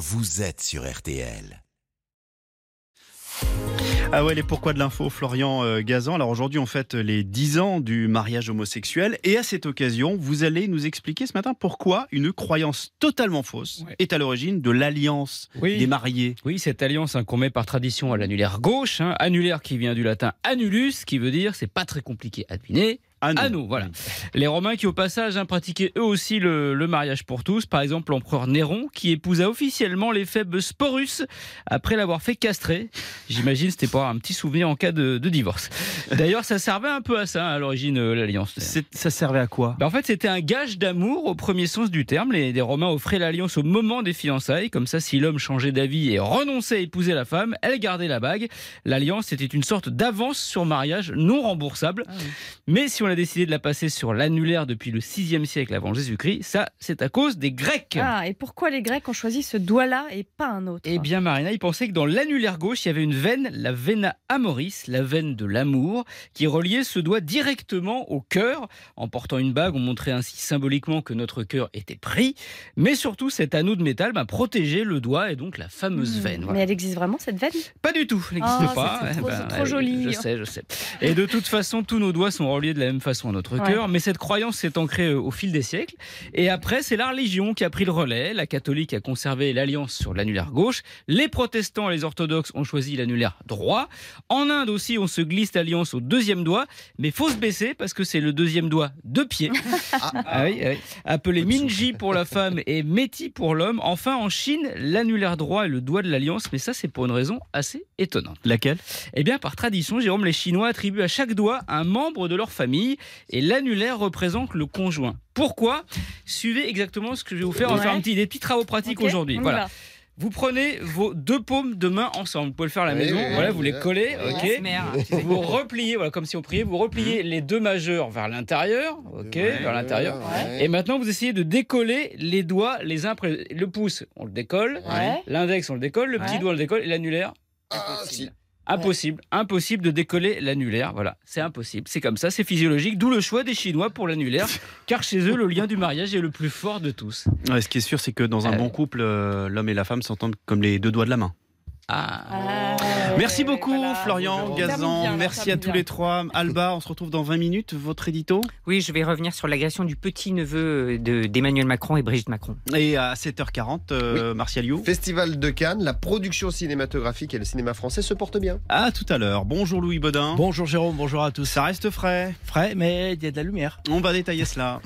vous êtes sur RTL. Ah ouais, les pourquoi de l'info, Florian euh, Gazan. Alors aujourd'hui, on fête les 10 ans du mariage homosexuel. Et à cette occasion, vous allez nous expliquer ce matin pourquoi une croyance totalement fausse Ouais. est à l'origine de l'alliance Oui. des mariés. Oui, cette alliance hein, qu'on met par tradition à l'annulaire gauche, hein, annulaire qui vient du latin annulus, qui veut dire, c'est pas très compliqué à deviner, Non. anneau, voilà. Les Romains qui au passage hein, pratiquaient eux aussi le, mariage pour tous, par exemple l'empereur Néron qui épousa officiellement l'éphèbe Sporus après l'avoir fait castrer. J'imagine c'était pour avoir un petit souvenir en cas de divorce. D'ailleurs ça servait un peu à ça à l'origine euh, l'alliance. Ça servait à quoi? Ben, en fait, c'était un gage d'amour au premier sens du terme. Les, les Romains offraient l'alliance au moment des fiançailles. Comme ça, si l'homme changeait d'avis et renonçait à épouser la femme, elle gardait la bague. L'alliance était une sorte d'avance sur mariage non remboursable. Mais si on a décidé de la passer sur l'annulaire depuis le 6e siècle avant Jésus-Christ, ça, c'est à cause des Grecs. Ah, et pourquoi les Grecs ont choisi ce doigt-là et pas un autre? Eh bien, Marina, il pensait que dans l'annulaire gauche, il y avait une veine, la vena amoris, la veine de l'amour, qui reliait ce doigt directement au cœur. En portant une bague, on montrait ainsi symboliquement que notre cœur était pris. Mais surtout, cet anneau de métal bah, protégeait le doigt et donc la fameuse Mmh. veine. Voilà. Mais elle existe vraiment cette veine? Pas du tout, elle n'existe Oh, pas. c'est trop- Eh trop ouais, joli. Je sais, je sais. Et de toute façon, tous nos doigts sont reliés de la même façon à notre Ouais. cœur. Mais cette croyance s'est ancrée euh, au fil des siècles. Et après, c'est la religion qui a pris le relais. La catholique a conservé l'alliance sur l'annulaire gauche. Les protestants et les orthodoxes ont choisi l'annulaire droit. En Inde aussi, on se glisse l'alliance au deuxième doigt. Mais faut se baisser parce que c'est le deuxième doigt de pied. Ah ah oui. Appelé Minji pour la femme et Meti pour l'homme. Enfin, en Chine, l'annulaire droit est le doigt de l'alliance, mais ça, c'est pour une raison assez étonnante. Laquelle? Eh bien, par tradition, Jérôme, les Chinois attribuent à chaque doigt un membre de leur famille et l'annulaire représente le conjoint. Pourquoi? Suivez exactement ce que je vais vous faire. On va Ouais. faire un petit, des petits travaux pratiques aujourd'hui. Voilà. va. Vous prenez vos deux paumes de main ensemble. Vous pouvez le faire à la Oui, maison. oui, voilà, vous les collez. Ok. Vous repliez, voilà, comme si on priait, vous repliez les deux majeurs vers l'intérieur, ok, vers l'intérieur. Ouais. Et maintenant, vous essayez de décoller les doigts les uns après le pouce. On le décolle. Ouais. L'index, on le décolle. Le petit Ouais. doigt, on le décolle. Et l'annulaire, Ah, si. Impossible. Impossible de décoller l'annulaire. Voilà, c'est impossible. C'est comme ça, c'est physiologique. D'où le choix des Chinois pour l'annulaire. car chez eux, le lien du mariage est le plus fort de tous. Ouais, Ce qui est sûr, c'est que dans un Ah bon couple, euh, l'homme et la femme s'entendent comme les deux doigts de la main. Ah. Ah, Merci beaucoup, voilà. Florian Gazan. Merci à tous les trois. Alba, on se retrouve dans 20 minutes. Votre édito Oui, je vais revenir sur l'agression du petit-neveu de- d'Emmanuel Macron et Brigitte Macron. Et à 7h40, euh, Martial You. Festival de Cannes, la production cinématographique et le cinéma français se portent bien. À tout à l'heure. Bonjour Louis Baudin. Bonjour Jérôme, bonjour à tous. Ça reste frais. Frais, mais il y a de la lumière. On va détailler cela.